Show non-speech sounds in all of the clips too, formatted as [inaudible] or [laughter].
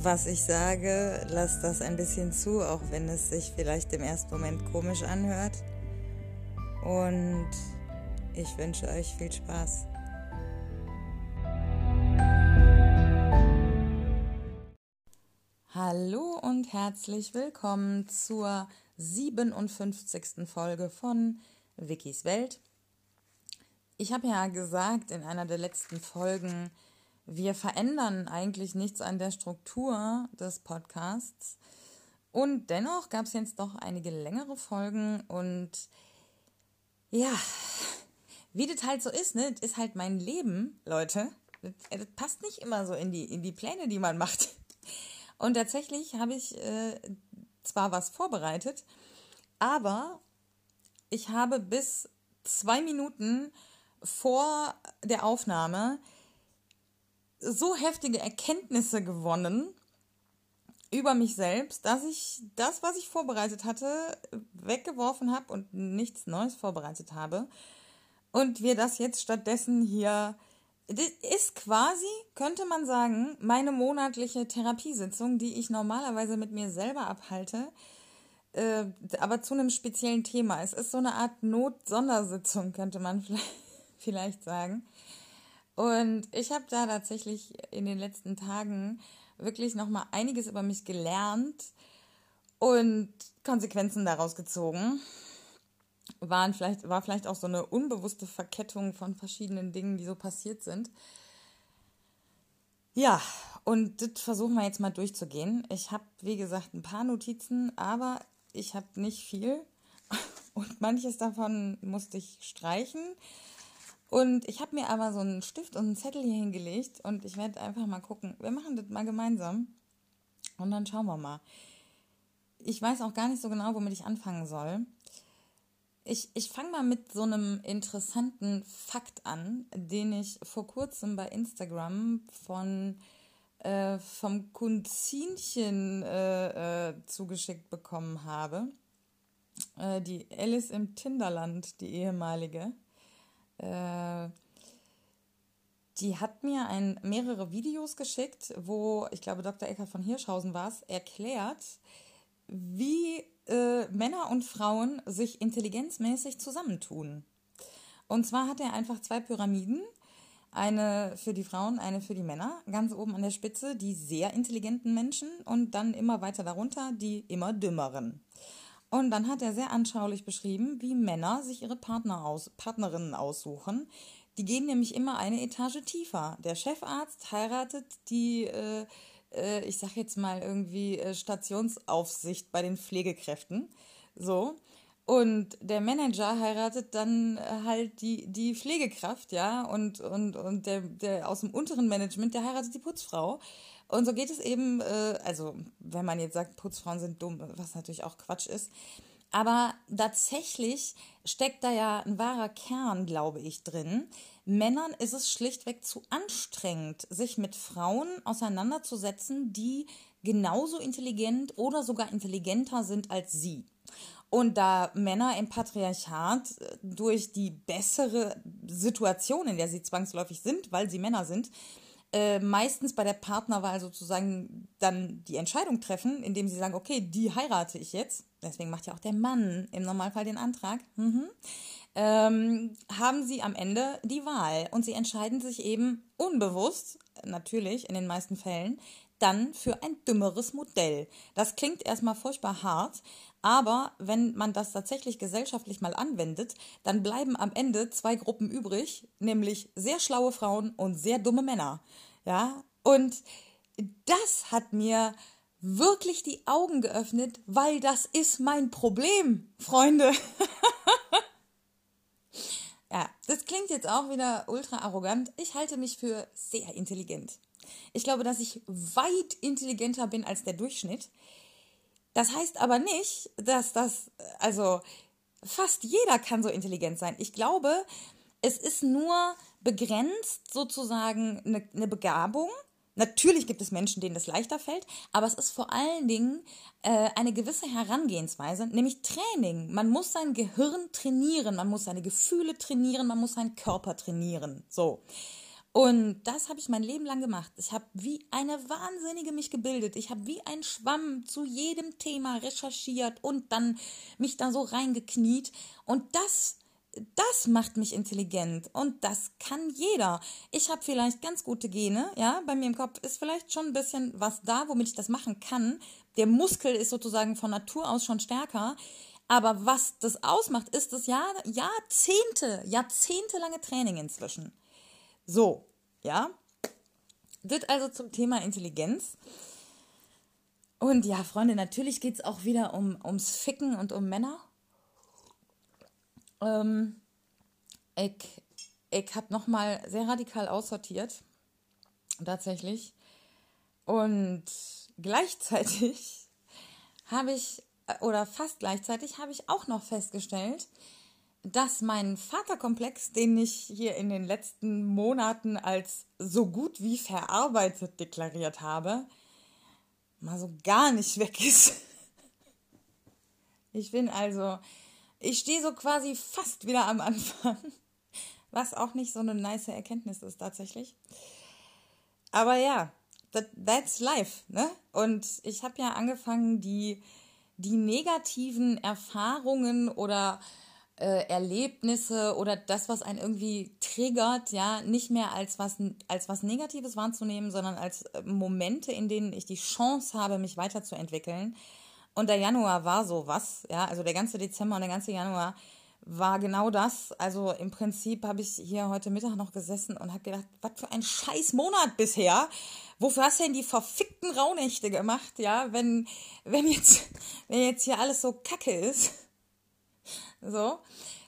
was ich sage, lasst das ein bisschen zu, auch wenn es sich vielleicht im ersten Moment komisch anhört. Und ich wünsche euch viel Spaß. Hallo und herzlich willkommen zur 57. Folge von Wikis Welt. Ich habe ja gesagt in einer der letzten Folgen, wir verändern eigentlich nichts an der Struktur des Podcasts. Und dennoch gab es jetzt doch einige längere Folgen und ja, wie das halt so ist, ne, das ist halt mein Leben, Leute. Das, das passt nicht immer so in die, in die Pläne, die man macht. Und tatsächlich habe ich äh, zwar was vorbereitet, aber ich habe bis zwei Minuten vor der Aufnahme so heftige Erkenntnisse gewonnen über mich selbst, dass ich das, was ich vorbereitet hatte, weggeworfen habe und nichts Neues vorbereitet habe. Und wir das jetzt stattdessen hier. Das ist quasi, könnte man sagen, meine monatliche Therapiesitzung, die ich normalerweise mit mir selber abhalte, äh, aber zu einem speziellen Thema. Es ist so eine Art Not-Sondersitzung, könnte man [laughs] vielleicht sagen. Und ich habe da tatsächlich in den letzten Tagen wirklich noch mal einiges über mich gelernt und Konsequenzen daraus gezogen. Waren vielleicht, war vielleicht auch so eine unbewusste Verkettung von verschiedenen Dingen, die so passiert sind. Ja, und das versuchen wir jetzt mal durchzugehen. Ich habe, wie gesagt, ein paar Notizen, aber ich habe nicht viel. [laughs] Und manches davon musste ich streichen. Und ich habe mir aber so einen Stift und einen Zettel hier hingelegt und ich werde einfach mal gucken. Wir machen das mal gemeinsam und dann schauen wir mal. Ich weiß auch gar nicht so genau, womit ich anfangen soll. Ich, ich fange mal mit so einem interessanten Fakt an, den ich vor kurzem bei Instagram von äh, vom Kunzinchen äh, äh, zugeschickt bekommen habe. Äh, die Alice im Tinderland, die ehemalige äh, die hat mir ein, mehrere Videos geschickt, wo, ich glaube, Dr. Eckert von Hirschhausen war es, erklärt, wie äh, Männer und Frauen sich intelligenzmäßig zusammentun. Und zwar hat er einfach zwei Pyramiden, eine für die Frauen, eine für die Männer, ganz oben an der Spitze die sehr intelligenten Menschen und dann immer weiter darunter die immer dümmeren. Und dann hat er sehr anschaulich beschrieben, wie Männer sich ihre Partner aus, Partnerinnen aussuchen. Die gehen nämlich immer eine Etage tiefer. Der Chefarzt heiratet die, äh, äh, ich sag jetzt mal irgendwie äh, Stationsaufsicht bei den Pflegekräften. So. Und der Manager heiratet dann äh, halt die, die Pflegekraft, ja, und, und, und der, der aus dem unteren Management, der heiratet die Putzfrau. Und so geht es eben, äh, also wenn man jetzt sagt, Putzfrauen sind dumm, was natürlich auch Quatsch ist. Aber tatsächlich steckt da ja ein wahrer Kern, glaube ich, drin. Männern ist es schlichtweg zu anstrengend, sich mit Frauen auseinanderzusetzen, die genauso intelligent oder sogar intelligenter sind als sie. Und da Männer im Patriarchat äh, durch die bessere Situation, in der sie zwangsläufig sind, weil sie Männer sind, äh, meistens bei der Partnerwahl sozusagen dann die Entscheidung treffen, indem sie sagen, okay, die heirate ich jetzt. Deswegen macht ja auch der Mann im Normalfall den Antrag. Mhm. Ähm, haben sie am Ende die Wahl und sie entscheiden sich eben unbewusst, natürlich in den meisten Fällen, dann für ein dümmeres Modell. Das klingt erstmal furchtbar hart, aber wenn man das tatsächlich gesellschaftlich mal anwendet, dann bleiben am Ende zwei Gruppen übrig, nämlich sehr schlaue Frauen und sehr dumme Männer. Ja, und das hat mir wirklich die Augen geöffnet, weil das ist mein Problem, Freunde. [laughs] ja, das klingt jetzt auch wieder ultra arrogant. Ich halte mich für sehr intelligent. Ich glaube, dass ich weit intelligenter bin als der Durchschnitt. Das heißt aber nicht, dass das, also fast jeder kann so intelligent sein. Ich glaube, es ist nur begrenzt sozusagen eine, eine Begabung. Natürlich gibt es Menschen, denen das leichter fällt, aber es ist vor allen Dingen äh, eine gewisse Herangehensweise, nämlich Training. Man muss sein Gehirn trainieren, man muss seine Gefühle trainieren, man muss seinen Körper trainieren. So. Und das habe ich mein Leben lang gemacht. Ich habe wie eine Wahnsinnige mich gebildet. Ich habe wie ein Schwamm zu jedem Thema recherchiert und dann mich da so reingekniet. Und das das macht mich intelligent und das kann jeder. Ich habe vielleicht ganz gute Gene, ja, bei mir im Kopf ist vielleicht schon ein bisschen was da, womit ich das machen kann. Der Muskel ist sozusagen von Natur aus schon stärker, aber was das ausmacht, ist das Jahr, Jahrzehnte, jahrzehntelange Training inzwischen. So, ja. Das also zum Thema Intelligenz. Und ja, Freunde, natürlich geht es auch wieder um, ums Ficken und um Männer. Ähm, ich ich habe nochmal sehr radikal aussortiert. Tatsächlich. Und gleichzeitig [laughs] habe ich, oder fast gleichzeitig, habe ich auch noch festgestellt, dass mein Vaterkomplex, den ich hier in den letzten Monaten als so gut wie verarbeitet deklariert habe, mal so gar nicht weg ist. [laughs] Ich bin also ich stehe so quasi fast wieder am Anfang, [laughs] was auch nicht so eine nice Erkenntnis ist tatsächlich. Aber ja, that, that's life, ne? Und ich habe ja angefangen, die, die negativen Erfahrungen oder äh, Erlebnisse oder das, was einen irgendwie triggert, ja, nicht mehr als was, als was Negatives wahrzunehmen, sondern als äh, Momente, in denen ich die Chance habe, mich weiterzuentwickeln und der Januar war so was, ja, also der ganze Dezember und der ganze Januar war genau das. Also im Prinzip habe ich hier heute Mittag noch gesessen und habe gedacht, was für ein scheiß Monat bisher. Wofür hast du denn die verfickten Rauhnächte gemacht, ja, wenn, wenn jetzt, [laughs] wenn jetzt hier alles so kacke ist. So.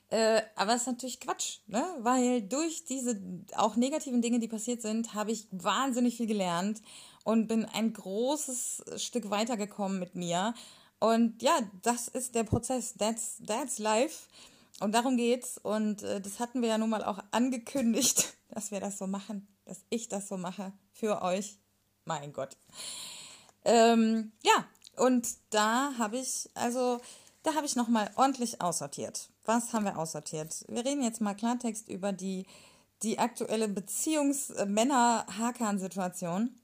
Äh, aber es ist natürlich Quatsch, ne? Weil durch diese auch negativen Dinge, die passiert sind, habe ich wahnsinnig viel gelernt und bin ein großes Stück weitergekommen mit mir und ja, das ist der Prozess. That's, that's life. Und darum geht's. Und äh, das hatten wir ja nun mal auch angekündigt, [laughs] dass wir das so machen, dass ich das so mache für euch. Mein Gott. Ähm, ja, und da habe ich, also, da habe ich nochmal ordentlich aussortiert. Was haben wir aussortiert? Wir reden jetzt mal Klartext über die, die aktuelle Beziehungs-Männer-Hakan-Situation.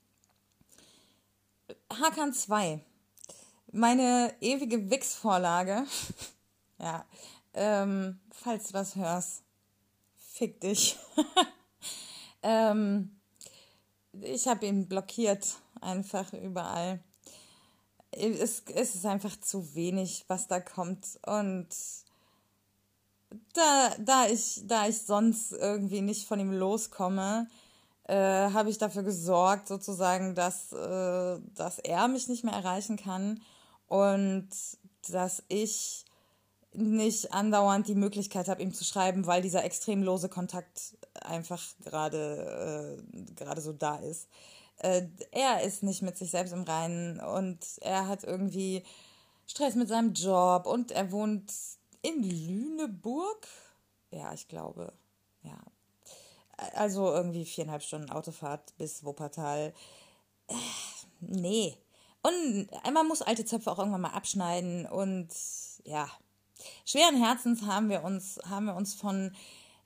Hakan 2 meine ewige Wix-Vorlage. [laughs] ja, ähm, falls du das hörst, fick dich. [laughs] ähm, ich habe ihn blockiert, einfach überall. Es, es ist einfach zu wenig, was da kommt. Und da, da, ich, da ich sonst irgendwie nicht von ihm loskomme, äh, habe ich dafür gesorgt, sozusagen, dass, äh, dass er mich nicht mehr erreichen kann und dass ich nicht andauernd die Möglichkeit habe, ihm zu schreiben, weil dieser extrem lose Kontakt einfach gerade äh, gerade so da ist. Äh, er ist nicht mit sich selbst im Reinen und er hat irgendwie Stress mit seinem Job und er wohnt in Lüneburg. Ja, ich glaube, ja. Also irgendwie viereinhalb Stunden Autofahrt bis Wuppertal. Äh, nee, und man muss alte Zöpfe auch irgendwann mal abschneiden und ja, schweren Herzens haben wir uns, haben wir uns von,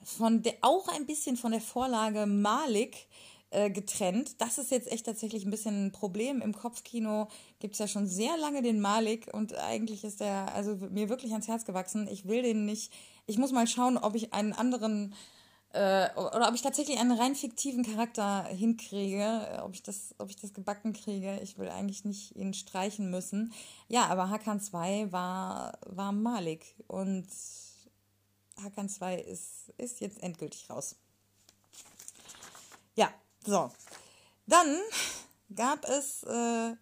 von der, auch ein bisschen von der Vorlage Malik äh, getrennt. Das ist jetzt echt tatsächlich ein bisschen ein Problem. Im Kopfkino gibt es ja schon sehr lange den Malik und eigentlich ist der also mir wirklich ans Herz gewachsen. Ich will den nicht. Ich muss mal schauen, ob ich einen anderen äh, oder ob ich tatsächlich einen rein fiktiven Charakter hinkriege, äh, ob ich das, ob ich das gebacken kriege. Ich will eigentlich nicht ihn streichen müssen. Ja, aber Hakan 2 war, war Malik und Hakan 2 ist, ist jetzt endgültig raus. Ja, so. Dann gab es, äh,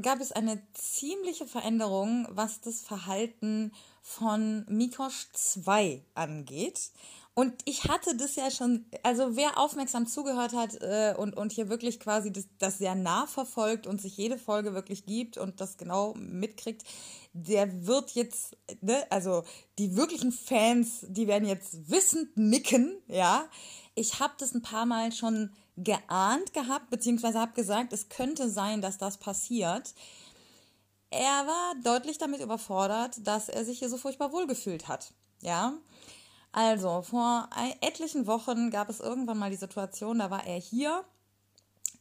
gab es eine ziemliche Veränderung, was das Verhalten von Mikosch 2 angeht. Und ich hatte das ja schon, also wer aufmerksam zugehört hat äh, und, und hier wirklich quasi das, das sehr nah verfolgt und sich jede Folge wirklich gibt und das genau mitkriegt, der wird jetzt, ne, also die wirklichen Fans, die werden jetzt wissend nicken, ja. Ich habe das ein paar Mal schon geahnt gehabt, beziehungsweise habe gesagt, es könnte sein, dass das passiert. Er war deutlich damit überfordert, dass er sich hier so furchtbar wohlgefühlt hat, ja. Also, vor etlichen Wochen gab es irgendwann mal die Situation, da war er hier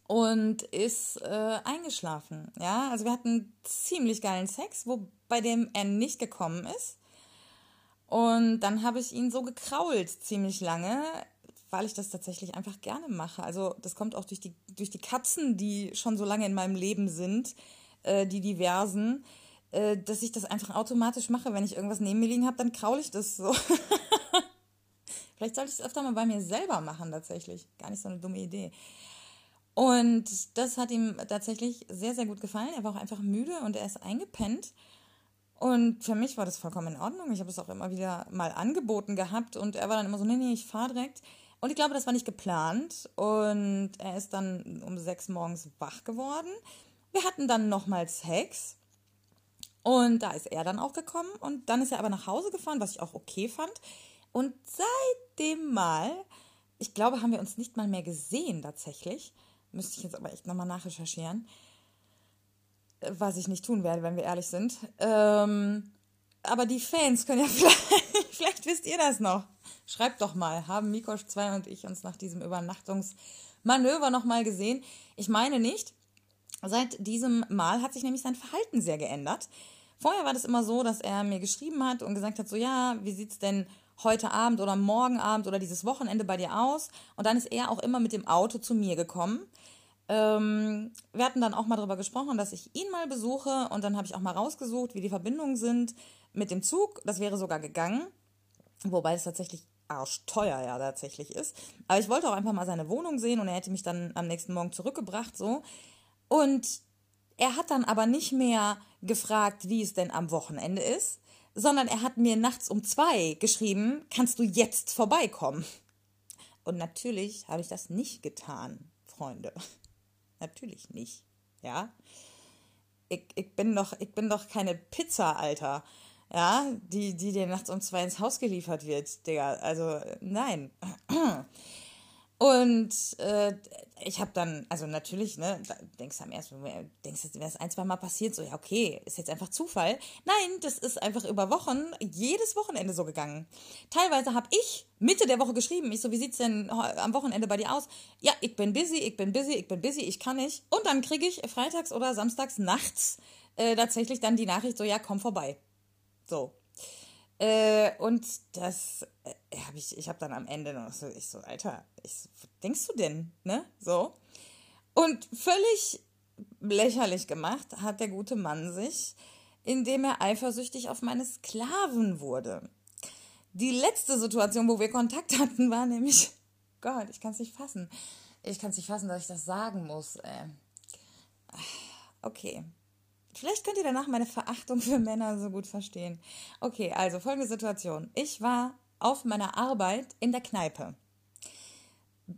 und ist äh, eingeschlafen. Ja, also wir hatten ziemlich geilen Sex, wo bei dem er nicht gekommen ist. Und dann habe ich ihn so gekrault ziemlich lange, weil ich das tatsächlich einfach gerne mache. Also das kommt auch durch die, durch die Katzen, die schon so lange in meinem Leben sind, äh, die diversen, äh, dass ich das einfach automatisch mache. Wenn ich irgendwas neben mir liegen habe, dann kraule ich das so. [laughs] Vielleicht sollte ich es öfter mal bei mir selber machen, tatsächlich. Gar nicht so eine dumme Idee. Und das hat ihm tatsächlich sehr, sehr gut gefallen. Er war auch einfach müde und er ist eingepennt. Und für mich war das vollkommen in Ordnung. Ich habe es auch immer wieder mal angeboten gehabt und er war dann immer so, nee, nee, ich fahre direkt. Und ich glaube, das war nicht geplant. Und er ist dann um sechs morgens wach geworden. Wir hatten dann nochmal Sex. Und da ist er dann auch gekommen. Und dann ist er aber nach Hause gefahren, was ich auch okay fand. Und seitdem Mal, ich glaube, haben wir uns nicht mal mehr gesehen tatsächlich. Müsste ich jetzt aber echt nochmal nachrecherchieren. Was ich nicht tun werde, wenn wir ehrlich sind. Ähm, aber die Fans können ja [laughs] vielleicht, vielleicht wisst ihr das noch. Schreibt doch mal, haben Mikosch 2 und ich uns nach diesem Übernachtungsmanöver nochmal gesehen? Ich meine nicht. Seit diesem Mal hat sich nämlich sein Verhalten sehr geändert. Vorher war das immer so, dass er mir geschrieben hat und gesagt hat, so ja, wie sieht's denn heute Abend oder morgen Abend oder dieses Wochenende bei dir aus. Und dann ist er auch immer mit dem Auto zu mir gekommen. Ähm, wir hatten dann auch mal darüber gesprochen, dass ich ihn mal besuche und dann habe ich auch mal rausgesucht, wie die Verbindungen sind mit dem Zug. Das wäre sogar gegangen, wobei es tatsächlich arschteuer ja tatsächlich ist. Aber ich wollte auch einfach mal seine Wohnung sehen und er hätte mich dann am nächsten Morgen zurückgebracht, so. Und er hat dann aber nicht mehr gefragt, wie es denn am Wochenende ist, sondern er hat mir nachts um zwei geschrieben, kannst du jetzt vorbeikommen? Und natürlich habe ich das nicht getan, Freunde. [laughs] Natürlich nicht, ja. Ich, ich, bin doch, ich bin doch keine Pizza, Alter. Ja, die, die dir nachts um zwei ins Haus geliefert wird, Digga. Also, nein. Und äh, ich habe dann, also natürlich, ne, denkst du am ersten Moment, denkst du, wäre es ein, zwei Mal passiert, so, ja, okay, ist jetzt einfach Zufall. Nein, das ist einfach über Wochen, jedes Wochenende so gegangen. Teilweise habe ich Mitte der Woche geschrieben, ich so, wie sieht's denn am Wochenende bei dir aus? Ja, ich bin busy, ich bin busy, ich bin busy, ich kann nicht. Und dann kriege ich freitags oder samstags nachts äh, tatsächlich dann die Nachricht so, ja, komm vorbei. So. Äh, und das äh, habe ich, ich habe dann am Ende noch so, ich so, Alter, ich was denkst du denn, ne? So. Und völlig lächerlich gemacht hat der gute Mann sich, indem er eifersüchtig auf meine Sklaven wurde. Die letzte Situation, wo wir Kontakt hatten, war nämlich, [laughs] Gott, ich kann es nicht fassen. Ich kann es nicht fassen, dass ich das sagen muss. Äh. Okay, Vielleicht könnt ihr danach meine Verachtung für Männer so gut verstehen. Okay, also folgende Situation. Ich war auf meiner Arbeit in der Kneipe.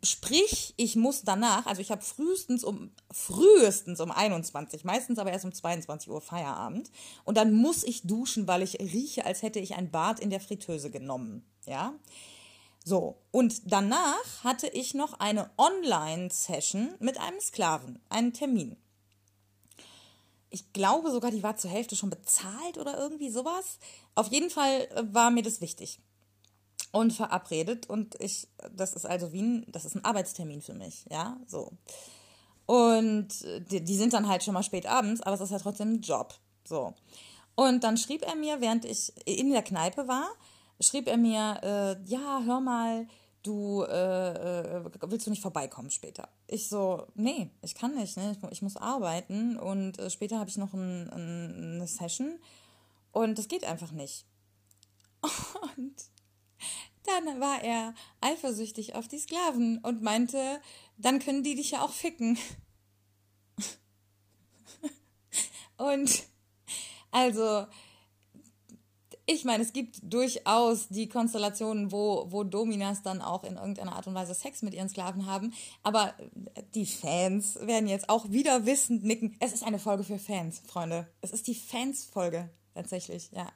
Sprich, ich muss danach, also ich habe frühestens um frühestens um 21, meistens aber erst um 22 Uhr Feierabend und dann muss ich duschen, weil ich rieche, als hätte ich ein Bad in der Fritteuse genommen, ja? So, und danach hatte ich noch eine Online Session mit einem Sklaven, einen Termin ich glaube sogar, die war zur Hälfte schon bezahlt oder irgendwie sowas. Auf jeden Fall äh, war mir das wichtig und verabredet und ich, das ist also wie ein, das ist ein Arbeitstermin für mich, ja, so. Und äh, die, die sind dann halt schon mal spät abends, aber es ist halt trotzdem ein Job, so. Und dann schrieb er mir, während ich in der Kneipe war, schrieb er mir, äh, ja, hör mal, du äh, äh, willst du nicht vorbeikommen später? Ich so, nee, ich kann nicht, ne? ich, ich muss arbeiten und äh, später habe ich noch ein, ein, eine Session und das geht einfach nicht. [laughs] Und dann war er eifersüchtig auf die Sklaven und meinte, dann können die dich ja auch ficken. [laughs] Und also, ich meine, es gibt durchaus die Konstellationen, wo, wo Dominas dann auch in irgendeiner Art und Weise Sex mit ihren Sklaven haben. Aber die Fans werden jetzt auch wieder wissend nicken. Es ist eine Folge für Fans, Freunde. Es ist die Fans-Folge, tatsächlich, ja.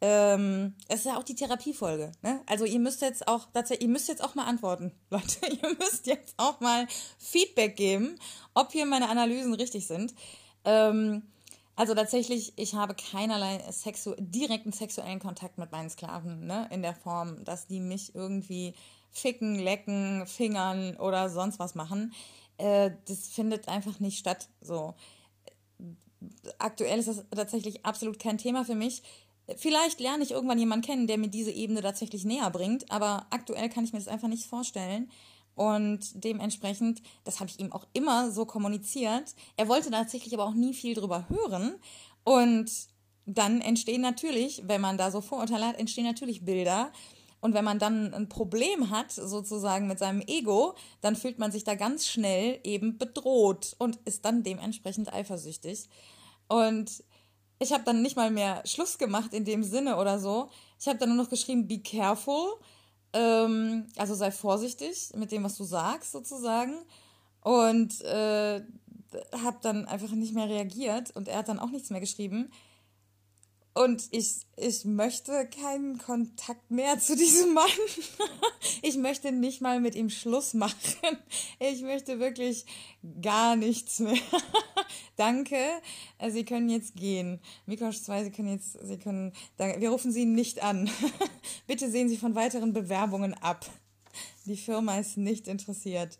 Ähm, es ist ja auch die Therapiefolge. Ne? Also ihr müsst jetzt auch, ihr müsst jetzt auch mal antworten, [laughs] Leute. ihr müsst jetzt auch mal Feedback geben, ob hier meine Analysen richtig sind. Ähm, also tatsächlich, ich habe keinerlei sexu direkten sexuellen Kontakt mit meinen Sklaven, ne? In der Form, dass die mich irgendwie ficken, lecken, fingern oder sonst was machen. Äh, das findet einfach nicht statt. So. Aktuell ist das tatsächlich absolut kein Thema für mich. Vielleicht lerne ich irgendwann jemanden kennen, der mir diese Ebene tatsächlich näher bringt, aber aktuell kann ich mir das einfach nicht vorstellen. Und dementsprechend, das habe ich ihm auch immer so kommuniziert. Er wollte tatsächlich aber auch nie viel drüber hören. Und dann entstehen natürlich, wenn man da so Vorurteile hat, entstehen natürlich Bilder. Und wenn man dann ein Problem hat, sozusagen mit seinem Ego, dann fühlt man sich da ganz schnell eben bedroht und ist dann dementsprechend eifersüchtig. Und ich habe dann nicht mal mehr Schluss gemacht in dem Sinne oder so. Ich habe dann nur noch geschrieben, be careful ähm, also sei vorsichtig mit dem, was du sagst, sozusagen. Und äh, habe dann einfach nicht mehr reagiert und er hat dann auch nichts mehr geschrieben. Und ich, ich möchte keinen Kontakt mehr zu diesem Mann. [laughs] ich möchte nicht mal mit ihm Schluss machen. Ich möchte wirklich gar nichts mehr. [laughs] Danke. Äh, Sie können jetzt gehen. Mikosch 2, Sie können jetzt, Sie können, wir rufen Sie nicht an. [laughs] Bitte sehen Sie von weiteren Bewerbungen ab. Die Firma ist nicht interessiert.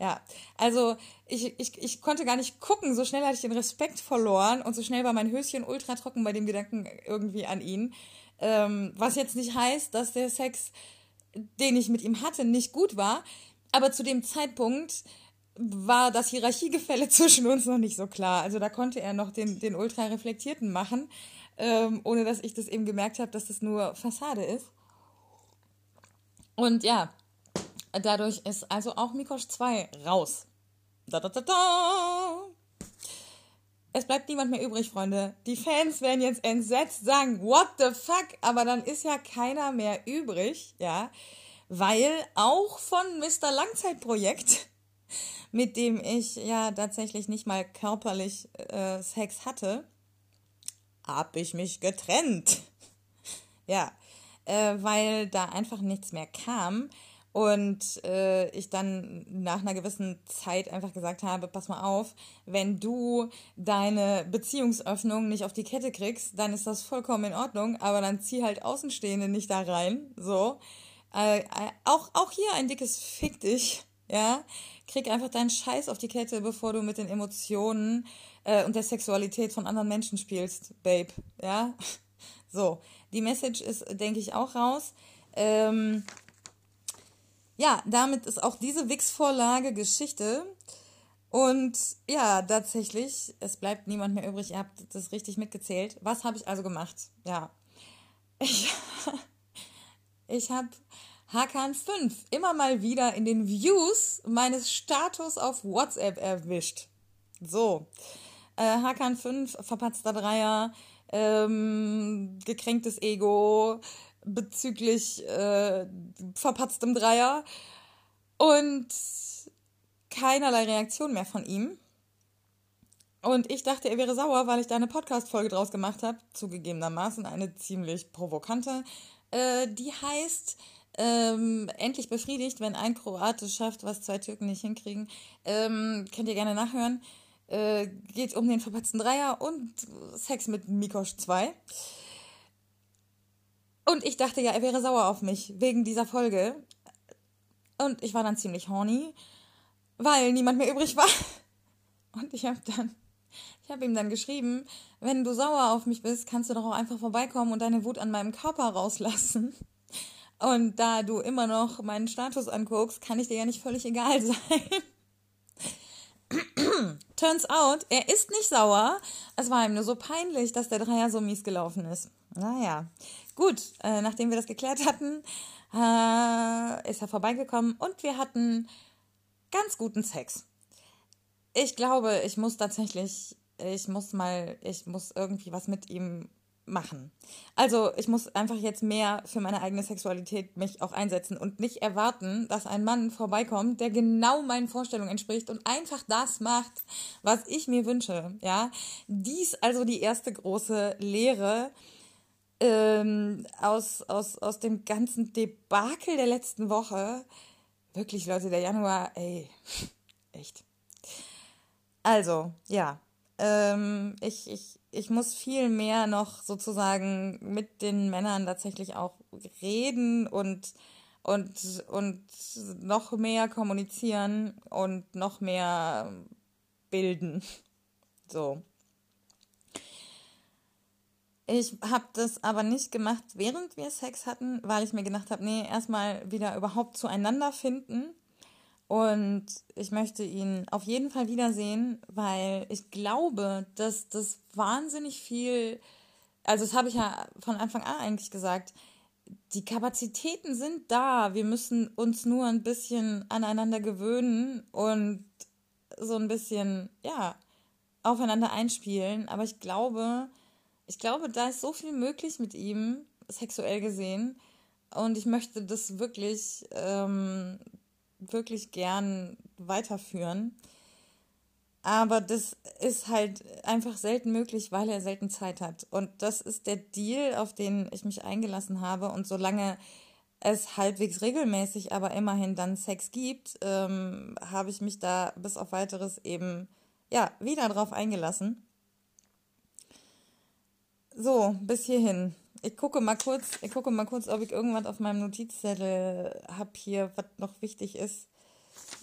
Ja, also ich, ich, ich konnte gar nicht gucken, so schnell hatte ich den Respekt verloren und so schnell war mein Höschen ultra trocken bei dem Gedanken irgendwie an ihn. Ähm, was jetzt nicht heißt, dass der Sex, den ich mit ihm hatte, nicht gut war, aber zu dem Zeitpunkt war das Hierarchiegefälle [laughs] zwischen uns noch nicht so klar. Also da konnte er noch den, den ultra reflektierten machen, ähm, ohne dass ich das eben gemerkt habe, dass das nur Fassade ist. Und ja, dadurch ist also auch Mikosch 2 raus. Da, da, da, da. Es bleibt niemand mehr übrig, Freunde. Die Fans werden jetzt entsetzt sagen, what the fuck? Aber dann ist ja keiner mehr übrig, ja. Weil auch von Mr. Langzeitprojekt mit dem ich ja tatsächlich nicht mal körperlich äh, Sex hatte, habe ich mich getrennt. ja, äh, weil da einfach nichts mehr kam. Und äh, ich dann nach einer gewissen Zeit einfach gesagt habe, pass mal auf, wenn du deine Beziehungsöffnung nicht auf die Kette kriegst, dann ist das vollkommen in Ordnung, aber dann zieh halt Außenstehende nicht da rein. So. Äh, äh auch, auch hier ein dickes Fick dich, ja krieg einfach deinen Scheiß auf die Kette, bevor du mit den Emotionen äh, und der Sexualität von anderen Menschen spielst, Babe. Ja? [laughs] So, die Message ist, denke ich, auch raus. Ähm, ja, damit ist auch diese Wix-Vorlage Geschichte. Und ja, tatsächlich, es bleibt niemand mehr übrig. Ihr habt das richtig mitgezählt. Was habe ich also gemacht? Ja, ich, [laughs] ich habe Hakan 5 immer mal wieder in den Views meines Status auf WhatsApp erwischt. So. Äh, Hakan 5, verpatzter Dreier, ähm, gekränktes Ego bezüglich äh, verpatztem Dreier und keinerlei Reaktion mehr von ihm. Und ich dachte, er wäre sauer, weil ich da eine Podcast-Folge draus gemacht habe, zugegebenermaßen eine ziemlich provokante, äh, die heißt ähm, endlich befriedigt, wenn ein Kroate schafft, was zwei Türken nicht hinkriegen. Ähm, könnt ihr gerne nachhören. Äh, geht um den verpatzten Dreier und Sex mit Mikosch 2. Und ich dachte ja, er wäre sauer auf mich wegen dieser Folge. Und ich war dann ziemlich horny, weil niemand mehr übrig war. [laughs] Und ich habe dann, ich habe ihm dann geschrieben, wenn du sauer auf mich bist, kannst du doch auch einfach vorbeikommen und deine Wut an meinem Körper rauslassen. [laughs] Und da du immer noch meinen Status anguckst, kann ich dir ja nicht völlig egal sein. [laughs] Turns out, er ist nicht sauer. Es war ihm nur so peinlich, dass der Dreier so mies gelaufen ist. Naja, gut, äh, nachdem wir das geklärt hatten, äh, ist er vorbeigekommen und wir hatten ganz guten Sex. Ich glaube, ich muss tatsächlich, ich muss mal, ich muss irgendwie was mit ihm machen. Also ich muss einfach jetzt mehr für meine eigene Sexualität mich auch einsetzen und nicht erwarten, dass ein Mann vorbeikommt, der genau meinen Vorstellungen entspricht und einfach das macht, was ich mir wünsche. Ja, dies also die erste große Lehre ähm, aus, aus, aus dem ganzen Debakel der letzten Woche. Wirklich, Leute, der Januar, ey, [laughs] echt. Also, ja, ähm, ich, ich, ich muss viel mehr noch sozusagen mit den Männern tatsächlich auch reden und, und, und noch mehr kommunizieren und noch mehr bilden. So. Ich habe das aber nicht gemacht, während wir Sex hatten, weil ich mir gedacht habe, nee, erstmal wieder überhaupt zueinander finden und ich möchte ihn auf jeden Fall wiedersehen, weil ich glaube, dass das wahnsinnig viel, also das habe ich ja von Anfang an eigentlich gesagt, die Kapazitäten sind da. Wir müssen uns nur ein bisschen aneinander gewöhnen und so ein bisschen, ja, aufeinander einspielen. Aber ich glaube, ich glaube, da ist so viel möglich mit ihm, sexuell gesehen. Und ich möchte das wirklich ähm, wirklich gern weiterführen. Aber das ist halt einfach selten möglich, weil er selten Zeit hat. Und das ist der Deal, auf den ich mich eingelassen habe. Und solange es halbwegs regelmäßig, aber immerhin dann Sex gibt, ähm, habe ich mich da bis auf weiteres eben ja wieder drauf eingelassen. So, bis hierhin. Ich gucke mal kurz, ich gucke mal kurz, ob ich irgendwas auf meinem Notizzettel habe hier, was noch wichtig ist.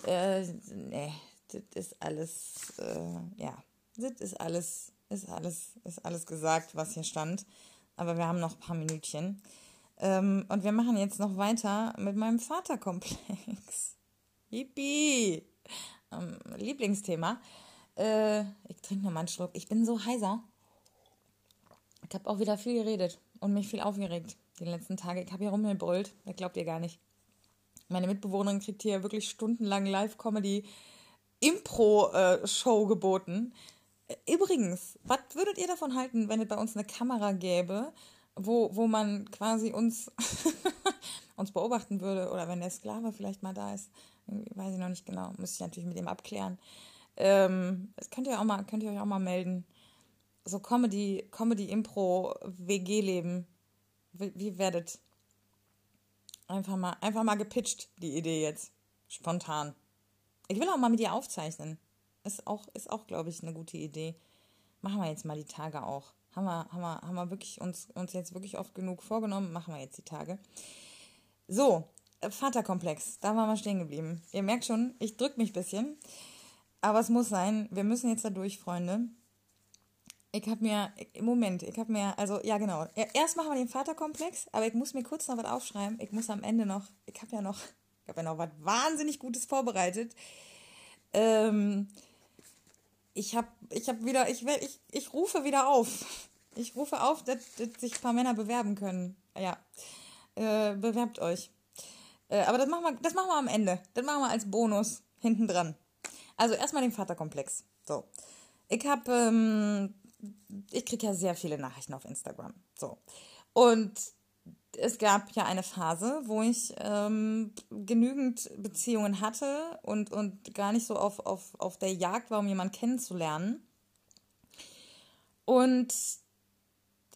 Äh, nee, das ist alles, äh, ja, das ist alles, ist alles, ist alles gesagt, was hier stand. Aber wir haben noch ein paar Minütchen. Ähm, und wir machen jetzt noch weiter mit meinem Vaterkomplex. [laughs] Yippie! Ähm, Lieblingsthema. Äh, ich trinke noch mal einen Schluck. Ich bin so heiser. Ich habe auch wieder viel geredet und mich viel aufgeregt die letzten Tage. Ich habe hier rumgebrüllt, das glaubt ihr gar nicht. Meine Mitbewohnerin kriegt hier wirklich stundenlang Live-Comedy-Impro-Show geboten. Übrigens, was würdet ihr davon halten, wenn es bei uns eine Kamera gäbe, wo, wo man quasi uns, [laughs] uns beobachten würde oder wenn der Sklave vielleicht mal da ist? Weiß ich noch nicht genau, müsste ich natürlich mit ihm abklären. Ähm, das könnt ihr auch mal, könnt ihr euch auch mal melden so Comedy, Comedy, Impro, WG-Leben. Wie, wie werdet? Einfach mal, einfach mal gepitcht, die Idee jetzt. Spontan. Ich will auch mal mit dir aufzeichnen. Ist auch, ist auch, glaube ich, eine gute Idee. Machen wir jetzt mal die Tage auch. Haben wir, haben wir, haben wir wirklich uns, uns jetzt wirklich oft genug vorgenommen. Machen wir jetzt die Tage. So, Vaterkomplex. Da waren wir stehen geblieben. Ihr merkt schon, ich drücke mich ein bisschen. Aber es muss sein. Wir müssen jetzt da durch, Freunde. Ich habe mir, Moment, ich habe mir, also ja genau, erst machen wir den Vaterkomplex, aber ich muss mir kurz noch was aufschreiben. Ich muss am Ende noch, ich habe ja noch, ich habe ja noch was wahnsinnig Gutes vorbereitet. Ähm, ich habe ich hab wieder, ich, ich, ich rufe wieder auf. Ich rufe auf, dass, dass sich ein paar Männer bewerben können. Ja, äh, bewerbt euch. Äh, aber das machen, wir, das machen wir am Ende. Das machen wir als Bonus hinten dran. Also erstmal den Vaterkomplex. So. Ich habe ähm, ich kriege ja sehr viele Nachrichten auf Instagram. So. Und es gab ja eine Phase, wo ich ähm, genügend Beziehungen hatte und, und gar nicht so auf, auf, auf der Jagd war, um jemanden kennenzulernen. Und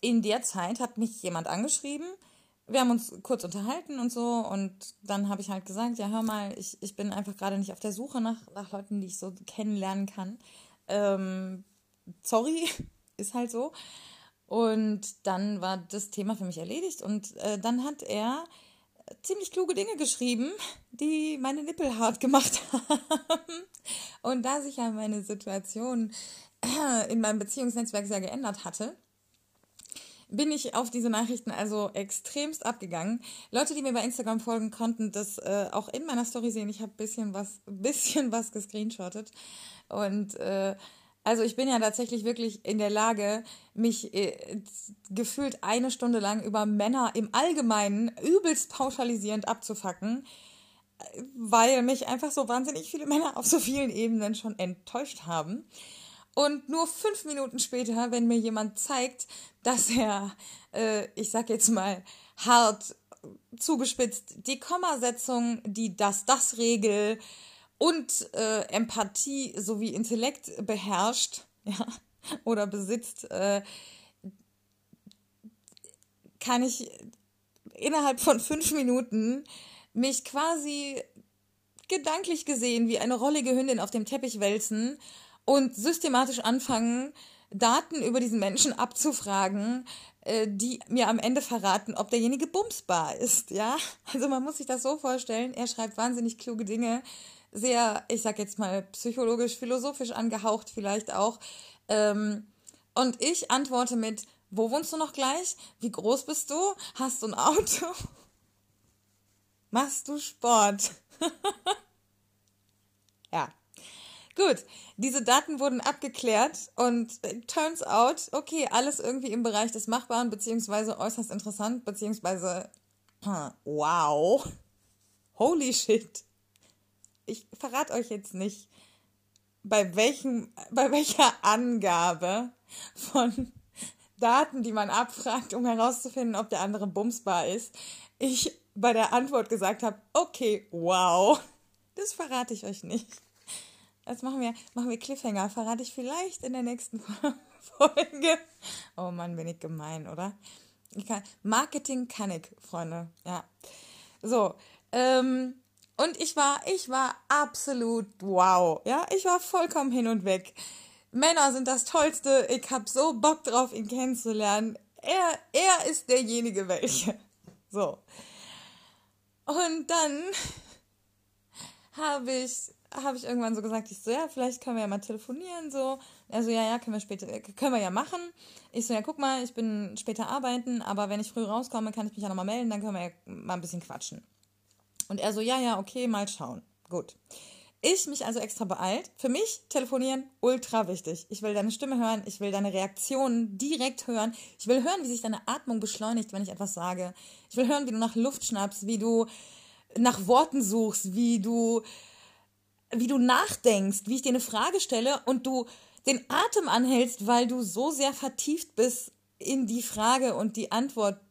in der Zeit hat mich jemand angeschrieben. Wir haben uns kurz unterhalten und so. Und dann habe ich halt gesagt, ja, hör mal, ich, ich bin einfach gerade nicht auf der Suche nach, nach Leuten, die ich so kennenlernen kann. Ähm, sorry, ist halt so. Und dann war das Thema für mich erledigt und äh, dann hat er ziemlich kluge Dinge geschrieben, die meine Nippel hart gemacht [laughs] haben. Und da sich ja meine Situation [clears throat] in meinem Beziehungsnetzwerk sehr geändert hatte, bin ich auf diese Nachrichten also extremst abgegangen. Leute, die mir bei Instagram folgen, konnten das äh, auch in meiner Story sehen. Ich habe bisschen was, [laughs] bisschen was gescreenshottet und äh, also ich bin ja tatsächlich wirklich in der Lage, mich äh, gefühlt eine Stunde lang über Männer im Allgemeinen übelst pauschalisierend abzufacken, weil mich einfach so wahnsinnig viele Männer auf so vielen Ebenen schon enttäuscht haben. Und nur fünf Minuten später, wenn mir jemand zeigt, dass er, äh, ich sag jetzt mal, hart zugespitzt, die Kommasetzung, die Das-Das-Regel und äh, Empathie sowie Intellekt beherrscht, [laughs] ja, oder besitzt, äh, kann ich innerhalb von fünf Minuten mich quasi gedanklich gesehen wie eine rollige Hündin auf dem Teppich wälzen und systematisch anfangen, Daten über diesen Menschen abzufragen, äh, die mir am Ende verraten, ob derjenige bumsbar ist, ja? Also man muss sich das so vorstellen, er schreibt wahnsinnig kluge Dinge, sehr, ich sag jetzt mal, psychologisch, philosophisch angehaucht vielleicht auch. Ähm, und ich antworte mit, wo wohnst du noch gleich? Wie groß bist du? Hast du ein Auto? [laughs] Machst du Sport? [laughs] ja. Gut, diese Daten wurden abgeklärt und turns out, okay, alles irgendwie im Bereich des Machbaren, beziehungsweise äußerst interessant, beziehungsweise [clears throat] wow, holy shit. Ich verrate euch jetzt nicht, bei welchem, bei welcher Angabe von Daten, die man abfragt, um herauszufinden, ob der andere bumsbar ist, ich bei der Antwort gesagt habe, okay, wow, das verrate ich euch nicht. Jetzt machen wir, machen wir Cliffhanger, verrate ich vielleicht in der nächsten [laughs] Folge. Oh Mann, bin ich gemein, oder? Ich kann, Marketing kann ich, Freunde, ja. So, ähm, und ich war, ich war absolut wow, ja, ich war vollkommen hin und weg. Männer sind das Tollste. Ich hab so Bock drauf, ihn kennenzulernen. Er, er ist derjenige, welche. [laughs] So. Und dann habe ich, habe ich irgendwann so gesagt, ich so, ja, vielleicht können wir ja mal telefonieren, so. Also, ja, ja, können wir später, können wir ja machen. Ich so, ja, guck mal, ich bin später arbeiten, aber wenn ich früh rauskomme, kann ich mich ja nochmal melden, dann können wir ja mal ein bisschen quatschen. Und er so, ja, ja, okay, mal schauen. Gut. Ich mich also extra beeilt. Für mich telefonieren ultra wichtig. Ich will deine Stimme hören, ich will deine Reaktionen direkt hören. Ich will hören, wie sich deine Atmung beschleunigt, wenn ich etwas sage. Ich will hören, wie du nach Luft schnappst, wie du nach Worten suchst, wie du wie du nachdenkst, wie ich dir eine Frage stelle und du den Atem anhältst, weil du so sehr vertieft bist in die Frage und die Antwort,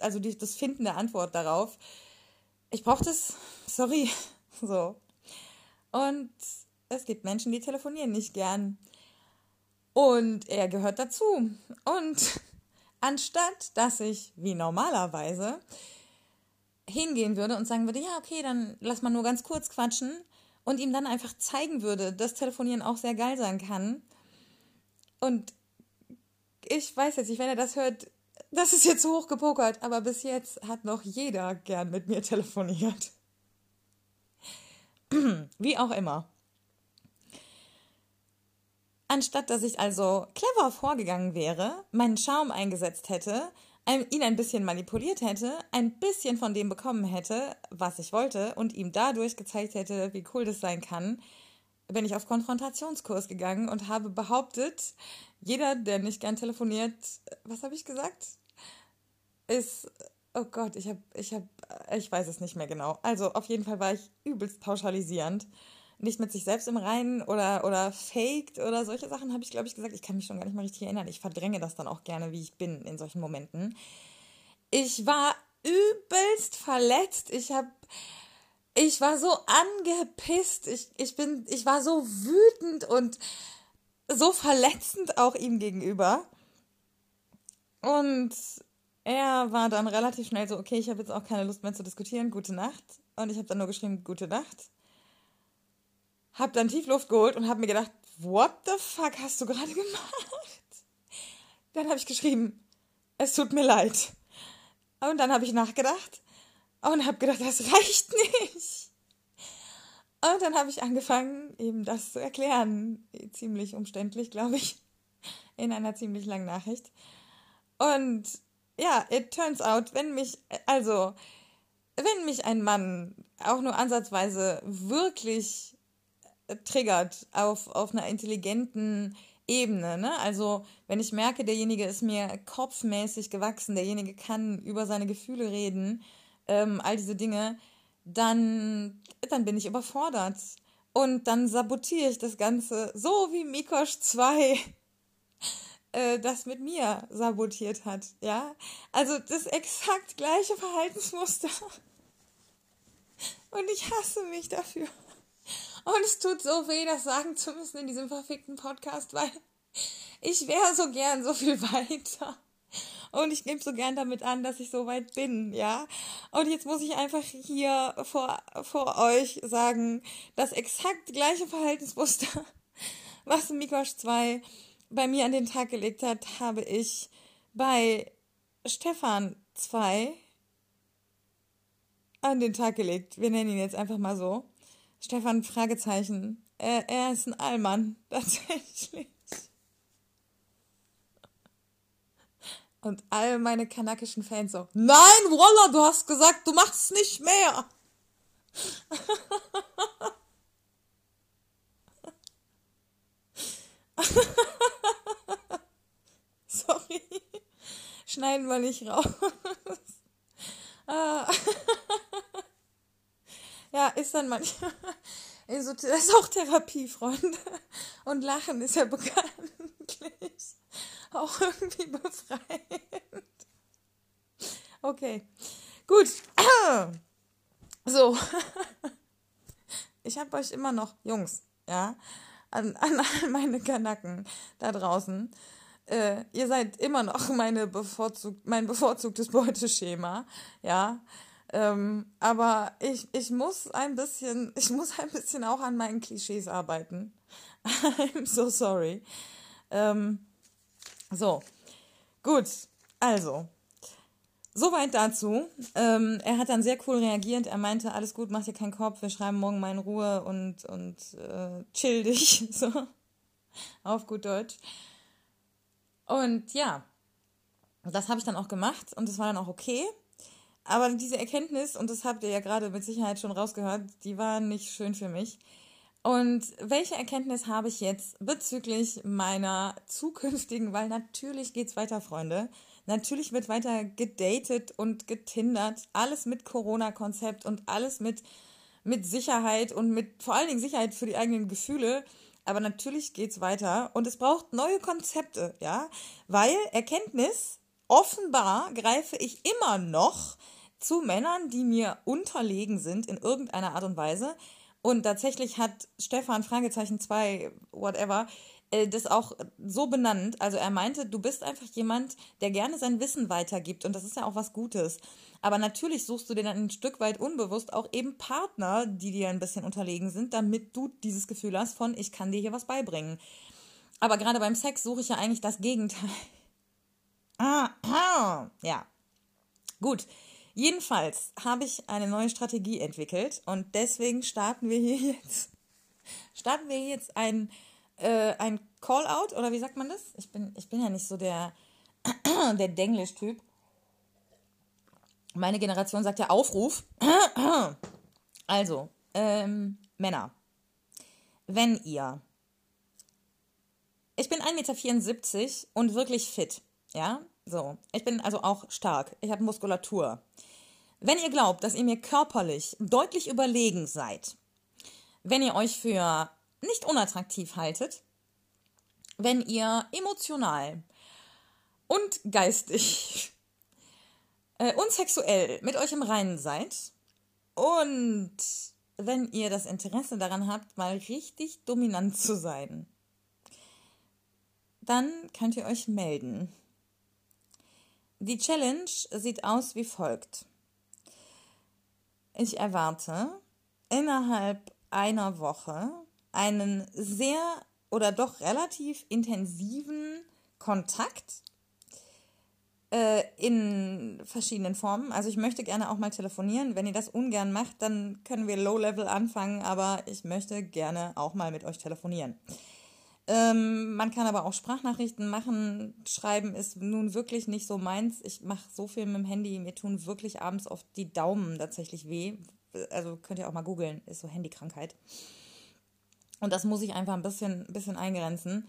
also das Finden der Antwort darauf. Ich brauche das, sorry, [laughs] so. Und es gibt Menschen, die telefonieren nicht gern. Und er gehört dazu. Und [laughs] anstatt dass ich wie normalerweise hingehen würde und sagen würde, ja, okay, dann lass mal nur ganz kurz quatschen und ihm dann einfach zeigen würde, dass Telefonieren auch sehr geil sein kann. Und ich weiß jetzt nicht, wenn er das hört, das ist jetzt hochgepokert, aber bis jetzt hat noch jeder gern mit mir telefoniert. [clears throat] Wie auch immer. Anstatt dass ich also clever vorgegangen wäre, meinen Charme eingesetzt hätte, ihn ein bisschen manipuliert hätte, ein bisschen von dem bekommen hätte, was ich wollte, und ihm dadurch gezeigt hätte, wie cool das sein kann, bin ich auf Konfrontationskurs gegangen und habe behauptet, jeder, der nicht gern telefoniert, was habe ich gesagt? Ist Oh Gott, ich habe, ich habe, ich weiß es nicht mehr genau. Also auf jeden Fall war ich übelst pauschalisierend. Nicht mit sich selbst im Reinen oder, oder faked oder solche Sachen habe ich, glaube ich, gesagt. Ich kann mich schon gar nicht mal richtig erinnern. Ich verdränge das dann auch gerne, wie ich bin in solchen Momenten. Ich war übelst verletzt. Ich habe, ich war so angepisst. Ich, ich bin, ich war so wütend und so verletzend auch ihm gegenüber. Und er war dann relativ schnell so, okay, ich habe jetzt auch keine Lust mehr zu diskutieren, gute Nacht. Und ich habe dann nur geschrieben, gute Nacht. Hab dann Tiefluft geholt und habe mir gedacht, what the fuck hast du gerade [laughs] gemacht? Dann habe ich geschrieben, es tut mir leid. Und dann habe ich nachgedacht und habe gedacht, das reicht nicht. Und dann habe ich angefangen, eben das zu erklären. Ziemlich umständlich, glaube ich, in einer ziemlich langen Nachricht. Und ja, it turns out, wenn mich, also, wenn mich ein Mann auch nur ansatzweise wirklich triggert auf, auf einer intelligenten Ebene, ne? Also, wenn ich merke, derjenige ist mir kopfmäßig gewachsen, derjenige kann über seine Gefühle reden, ähm, all diese Dinge, dann, dann bin ich überfordert. Und dann sabotiere ich das Ganze, so wie Mikosch 2 äh, das mit mir sabotiert hat. Ja, also das exakt gleiche Verhaltensmuster. Und ich hasse mich dafür. Und es tut so weh, das sagen zu müssen in diesem verfickten Podcast, weil ich wäre so gern so viel [laughs] weiter. Und ich nehme so gern damit an, dass ich so weit bin, ja. Und jetzt muss ich einfach hier vor, vor euch sagen, das exakt gleiche Verhaltensmuster, [laughs] was Mikosch 2 bei mir an den Tag gelegt hat, habe ich bei Stefan 2 an den Tag gelegt. Wir nennen ihn jetzt einfach mal so. Stefan, Fragezeichen. Er, er ist ein Allmann, [laughs] tatsächlich. Und all meine kanakischen Fans so, nein, Walla, du hast gesagt, du machst es nicht mehr. [laughs] [laughs] Sorry. Schneiden wir nicht raus. [laughs] ah. [laughs] ja, ist dann manchmal. Das ist auch Therapie, Freunde. Und Lachen ist ja bekanntlich auch irgendwie befreiend. Okay, gut. [clears throat] So. Ich habe euch immer noch, Jungs, ja, an, an all meine Kanacken da draußen. Äh, ihr seid immer noch meine bevorzugt, mein bevorzugtes Beuteschema, ja. Ähm, aber ich, ich muss ein bisschen, ich muss ein bisschen auch an meinen Klischees arbeiten. [laughs] I'm so sorry. Ähm, so, gut, also, soweit dazu. Ähm, er hat dann sehr cool reagiert. Er meinte, alles gut, mach dir keinen Kopf, wir schreiben morgen mal in Ruhe und, und äh, chill dich, [laughs] so, auf gut Deutsch. Und ja, das habe ich dann auch gemacht und das war dann auch okay. Aber diese Erkenntnis, und das habt ihr ja gerade mit Sicherheit schon rausgehört, die war nicht schön für mich. Und welche Erkenntnis habe ich jetzt bezüglich meiner zukünftigen, weil natürlich geht's weiter, Freunde. Natürlich wird weiter gedatet und getindert. Alles mit Corona-Konzept und alles mit, mit Sicherheit und mit vor allen Dingen Sicherheit für die eigenen Gefühle. Aber natürlich geht's weiter und es braucht neue Konzepte, ja. Weil Erkenntnis, offenbar greife ich immer noch zu Männern, die mir unterlegen sind in irgendeiner Art und Weise und tatsächlich hat Stefan Fragezeichen 2, whatever, äh, das auch so benannt. Also er meinte, du bist einfach jemand, der gerne sein Wissen weitergibt und das ist ja auch was Gutes. Aber natürlich suchst du dir dann ein Stück weit unbewusst auch eben Partner, die dir ein bisschen unterlegen sind, damit du dieses Gefühl hast von, ich kann dir hier was beibringen. Aber gerade beim Sex suche ich ja eigentlich das Gegenteil. [laughs] Ah, ah, ja. Gut. Jedenfalls habe ich eine neue Strategie entwickelt und deswegen starten wir hier jetzt. Starten wir jetzt ein, äh, ein Call-out oder wie sagt man das? Ich bin, ich bin ja nicht so der, [clears throat] der Denglisch-Typ. Meine Generation sagt ja Aufruf. [clears throat] Also, ähm, Männer, wenn ihr. Ich bin 1,74 Meter und wirklich fit. Ja, so. Ich bin also auch stark. Ich habe Muskulatur. Wenn ihr glaubt, dass ihr mir körperlich deutlich überlegen seid, wenn ihr euch für nicht unattraktiv haltet, wenn ihr emotional und geistig [laughs] äh, und sexuell mit euch im Reinen seid und wenn ihr das Interesse daran habt, mal richtig dominant zu sein, dann könnt ihr euch melden. Die Challenge sieht aus wie folgt. Ich erwarte innerhalb einer Woche einen sehr oder doch relativ intensiven Kontakt äh, in verschiedenen Formen. Also ich möchte gerne auch mal telefonieren. Wenn ihr das ungern macht, dann können wir Low-Level anfangen, aber ich möchte gerne auch mal mit euch telefonieren. Ähm, man kann aber auch Sprachnachrichten machen. Schreiben ist nun wirklich nicht so meins. Ich mache so viel mit dem Handy. Mir tun wirklich abends oft die Daumen tatsächlich weh. Also könnt ihr auch mal googeln. Ist so Handykrankheit. Und das muss ich einfach ein bisschen, ein bisschen eingrenzen.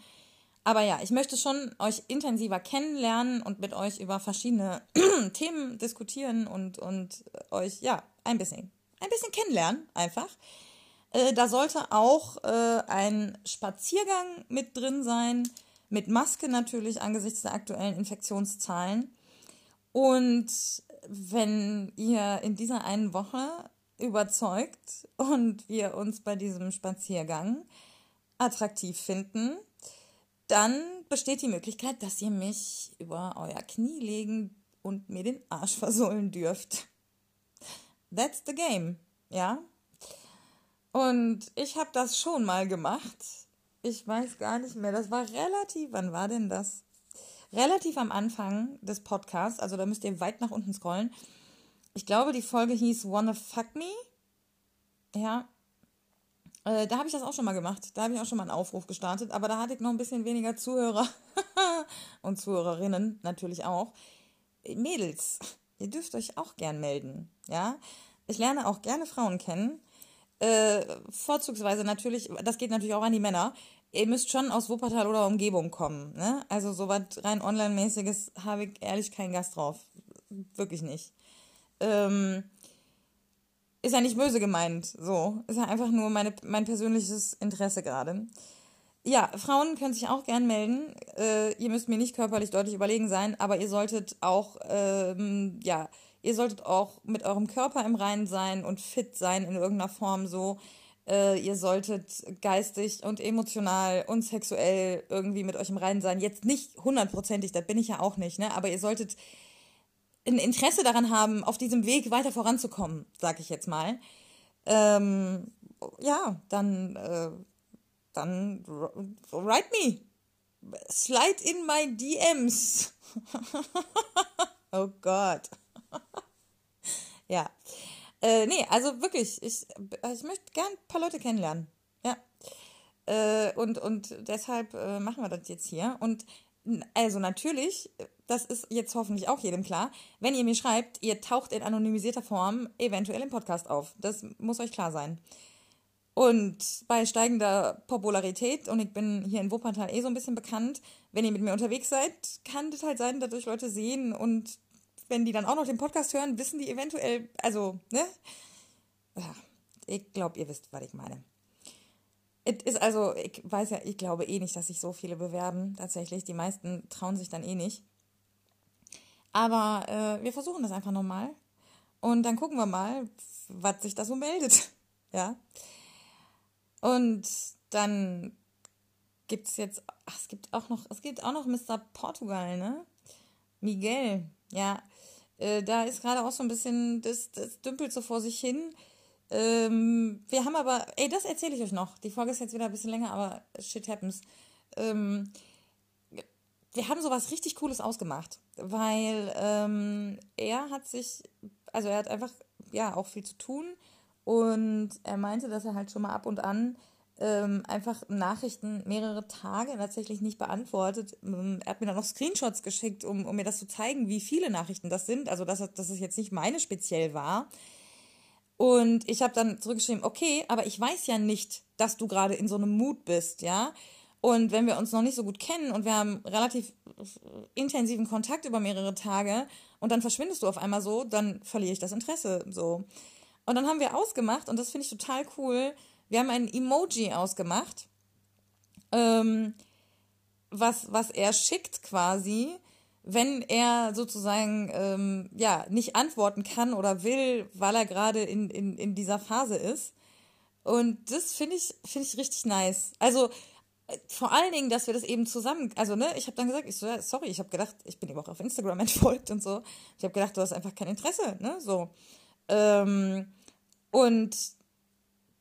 Aber ja, ich möchte schon euch intensiver kennenlernen und mit euch über verschiedene [clears throat] Themen diskutieren und, und euch, ja, ein bisschen, ein bisschen kennenlernen einfach. Äh, da sollte auch äh, ein Spaziergang mit drin sein, mit Maske natürlich angesichts der aktuellen Infektionszahlen. Und wenn ihr in dieser einen Woche überzeugt und wir uns bei diesem Spaziergang attraktiv finden, dann besteht die Möglichkeit, dass ihr mich über euer Knie legen und mir den Arsch versohlen dürft. That's the game, ja? Und ich habe das schon mal gemacht. Ich weiß gar nicht mehr. Das war relativ, wann war denn das? Relativ am Anfang des Podcasts, also da müsst ihr weit nach unten scrollen. Ich glaube, die Folge hieß Wanna Fuck Me. Ja. Äh, da habe ich das auch schon mal gemacht. Da habe ich auch schon mal einen Aufruf gestartet, aber da hatte ich noch ein bisschen weniger Zuhörer [laughs] und Zuhörerinnen natürlich auch. Mädels, ihr dürft euch auch gern melden. Ja. Ich lerne auch gerne Frauen kennen. Äh, vorzugsweise natürlich, das geht natürlich auch an die Männer. Ihr müsst schon aus Wuppertal oder Umgebung kommen. Ne? Also so was rein online-mäßiges habe ich ehrlich keinen Gast drauf. Wirklich nicht. Ähm, ist ja nicht böse gemeint, so. Ist ja einfach nur meine, mein persönliches Interesse gerade. Ja, Frauen können sich auch gern melden. Äh, ihr müsst mir nicht körperlich deutlich überlegen sein, aber ihr solltet auch, ähm, ja, ihr solltet auch mit eurem Körper im Reinen sein und fit sein in irgendeiner Form so. Äh, ihr solltet geistig und emotional und sexuell irgendwie mit euch im Reinen sein. Jetzt nicht hundertprozentig, das bin ich ja auch nicht, ne? Aber ihr solltet ein Interesse daran haben, auf diesem Weg weiter voranzukommen, sag ich jetzt mal. Ähm, ja, dann, äh, dann write me. Slide in my DMs. [laughs] oh Gott. [laughs] ja. Äh, nee, also wirklich, ich, ich möchte gern ein paar Leute kennenlernen. Ja. Äh, und, und deshalb äh, machen wir das jetzt hier. Und also natürlich, das ist jetzt hoffentlich auch jedem klar, wenn ihr mir schreibt, ihr taucht in anonymisierter Form eventuell im Podcast auf. Das muss euch klar sein. Und bei steigender Popularität, und ich bin hier in Wuppertal eh so ein bisschen bekannt, wenn ihr mit mir unterwegs seid, kann das halt sein, dass euch Leute sehen und wenn die dann auch noch den Podcast hören, wissen die eventuell, also, ne? Ich glaube, ihr wisst, was ich meine. Es ist also, ich weiß ja, ich glaube eh nicht, dass sich so viele bewerben. Tatsächlich, die meisten trauen sich dann eh nicht. Aber äh, wir versuchen das einfach nochmal. Und dann gucken wir mal, was sich da so meldet. [laughs] ja. Und dann gibt es jetzt, ach, es gibt auch noch, es gibt auch noch Mr. Portugal, ne? Miguel, ja. Äh, da ist gerade auch so ein bisschen, das, das dümpelt so vor sich hin. Ähm, wir haben aber, ey, das erzähle ich euch noch. Die Folge ist jetzt wieder ein bisschen länger, aber shit happens. Ähm, wir haben sowas richtig Cooles ausgemacht, weil ähm, er hat sich, also er hat einfach, ja, auch viel zu tun und er meinte, dass er halt schon mal ab und an ähm, einfach Nachrichten mehrere Tage tatsächlich nicht beantwortet. Ähm, er hat mir dann noch Screenshots geschickt, um, um mir das zu zeigen, wie viele Nachrichten das sind. Also, dass, dass es jetzt nicht meine speziell war. Und ich habe dann zurückgeschrieben, okay, aber ich weiß ja nicht, dass du gerade in so einem Mut bist, ja. Und wenn wir uns noch nicht so gut kennen und wir haben relativ intensiven Kontakt über mehrere Tage und dann verschwindest du auf einmal so, dann verliere ich das Interesse so. Und dann haben wir ausgemacht und das finde ich total cool, wir haben ein Emoji ausgemacht, ähm, was, was er schickt quasi, wenn er sozusagen ähm, ja nicht antworten kann oder will, weil er gerade in, in, in dieser Phase ist. Und das finde ich, finde ich richtig nice. Also vor allen Dingen, dass wir das eben zusammen, also ne, ich habe dann gesagt, ich so, ja, sorry, ich habe gedacht, ich bin ihm auch auf Instagram [laughs] entfolgt und so. Ich habe gedacht, du hast einfach kein Interesse, ne, so. Ähm, und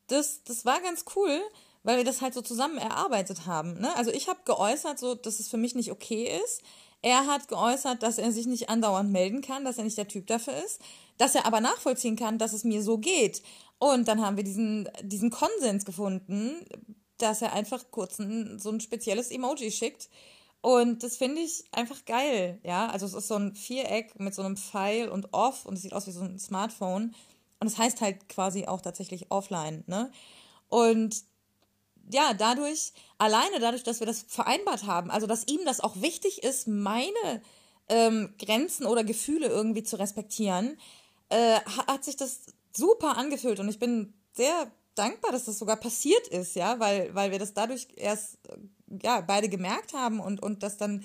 das, das war ganz cool, weil wir das halt so zusammen erarbeitet haben. Ne? Also ich habe geäußert, so, dass es für mich nicht okay ist. Er hat geäußert, dass er sich nicht andauernd melden kann, dass er nicht der Typ dafür ist, dass er aber nachvollziehen kann, dass es mir so geht. Und dann haben wir diesen, diesen Konsens gefunden, dass er einfach kurz ein, so ein spezielles Emoji schickt. Und das finde ich einfach geil, ja. Also es ist so ein Viereck mit so einem Pfeil und off und es sieht aus wie so ein Smartphone. Und es das heißt halt quasi auch tatsächlich offline, ne? Und ja, dadurch, alleine dadurch, dass wir das vereinbart haben, also dass ihm das auch wichtig ist, meine ähm, Grenzen oder Gefühle irgendwie zu respektieren, äh, hat sich das super angefühlt und ich bin sehr dankbar, dass das sogar passiert ist, ja, weil, weil wir das dadurch erst, ja, beide gemerkt haben und, und das dann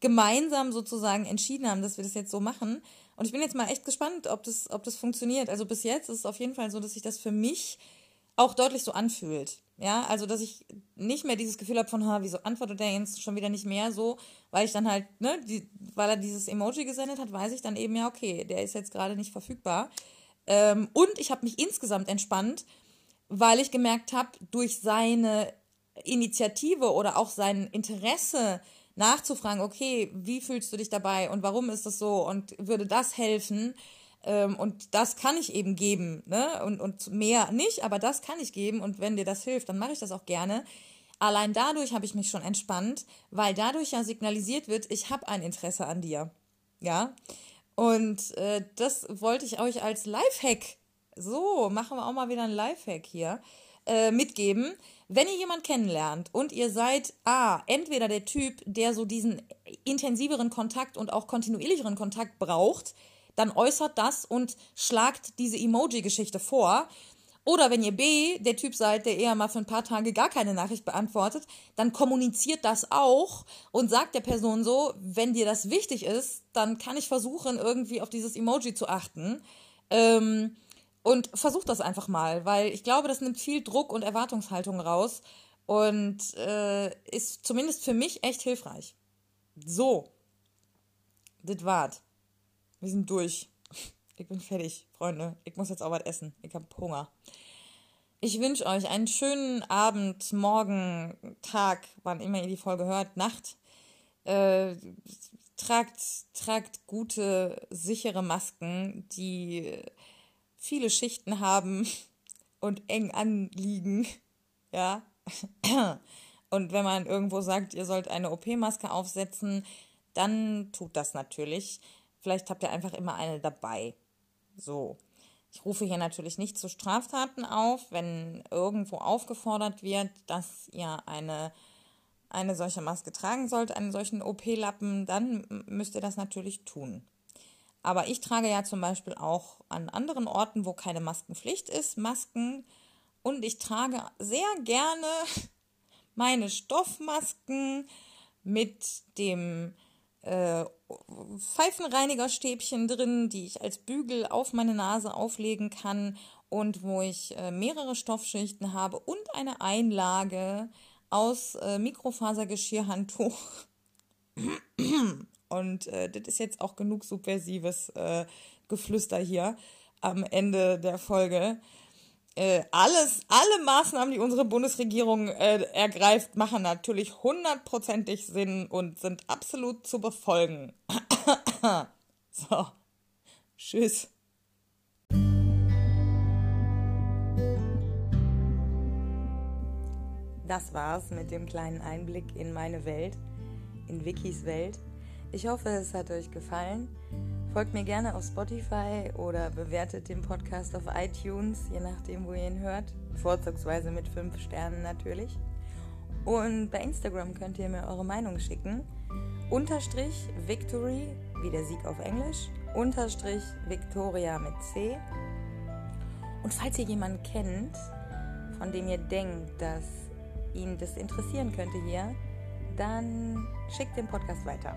gemeinsam sozusagen entschieden haben, dass wir das jetzt so machen. Und ich bin jetzt mal echt gespannt, ob das, ob das funktioniert. Also bis jetzt ist es auf jeden Fall so, dass sich das für mich auch deutlich so anfühlt. Ja, also dass ich nicht mehr dieses Gefühl habe von, ha, wieso antwortet der jetzt schon wieder nicht mehr so, weil ich dann halt, ne, die, weil er dieses Emoji gesendet hat, weiß ich dann eben ja, okay, der ist jetzt gerade nicht verfügbar. Ähm, und ich habe mich insgesamt entspannt, weil ich gemerkt habe, durch seine Initiative oder auch sein Interesse nachzufragen, okay, wie fühlst du dich dabei und warum ist das so und würde das helfen? Ähm, und das kann ich eben geben, ne? Und, und mehr nicht, aber das kann ich geben und wenn dir das hilft, dann mache ich das auch gerne. Allein dadurch habe ich mich schon entspannt, weil dadurch ja signalisiert wird, ich habe ein Interesse an dir. Ja. Und äh, das wollte ich euch als Lifehack, so machen wir auch mal wieder ein Lifehack hier, äh, mitgeben. Wenn ihr jemanden kennenlernt und ihr seid, ah, entweder der Typ, der so diesen intensiveren Kontakt und auch kontinuierlicheren Kontakt braucht, dann äußert das und schlagt diese Emoji-Geschichte vor. Oder wenn ihr B, der Typ seid, der eher mal für ein paar Tage gar keine Nachricht beantwortet, dann kommuniziert das auch und sagt der Person so, wenn dir das wichtig ist, dann kann ich versuchen, irgendwie auf dieses Emoji zu achten. Ähm, und versucht das einfach mal, weil ich glaube, das nimmt viel Druck und Erwartungshaltung raus und äh, ist zumindest für mich echt hilfreich. So, das war's. Wir sind durch. Ich bin fertig, Freunde. Ich muss jetzt auch was essen. Ich habe Hunger. Ich wünsche euch einen schönen Abend, Morgen, Tag, wann immer ihr die Folge hört, Nacht. Äh, tragt, tragt gute, sichere Masken, die viele Schichten haben [laughs] und eng anliegen. [laughs] Ja. [clears throat] Und wenn man irgendwo sagt, ihr sollt eine OP-Maske aufsetzen, dann tut das natürlich. Vielleicht habt ihr einfach immer eine dabei. So. Ich rufe hier natürlich nicht zu Straftaten auf, wenn irgendwo aufgefordert wird, dass ihr eine, eine solche Maske tragen sollt, einen solchen OP-Lappen, dann müsst ihr das natürlich tun. Aber ich trage ja zum Beispiel auch an anderen Orten, wo keine Maskenpflicht ist, Masken. Und ich trage sehr gerne [laughs] meine Stoffmasken mit dem äh, Pfeifenreinigerstäbchen drin, die ich als Bügel auf meine Nase auflegen kann und wo ich äh, mehrere Stoffschichten habe und eine Einlage aus äh, Mikrofasergeschirrhandtuch. [clears throat] und äh, das ist jetzt auch genug subversives äh, Geflüster hier am Ende der Folge. Äh, alles, alle Maßnahmen, die unsere Bundesregierung äh, ergreift, machen natürlich hundertprozentig Sinn und sind absolut zu befolgen. [coughs] so, tschüss. Das war's mit dem kleinen Einblick in meine Welt, in Wikis Welt. Ich hoffe, es hat euch gefallen. Folgt mir gerne auf Spotify oder bewertet den Podcast auf iTunes, je nachdem, wo ihr ihn hört. Vorzugsweise mit 5 Sternen natürlich. Und bei Instagram könnt ihr mir eure Meinung schicken. Unterstrich Victory, wie der Sieg auf Englisch. Unterstrich Victoria mit C. Und falls ihr jemanden kennt, von dem ihr denkt, dass ihn das interessieren könnte hier, dann schickt den Podcast weiter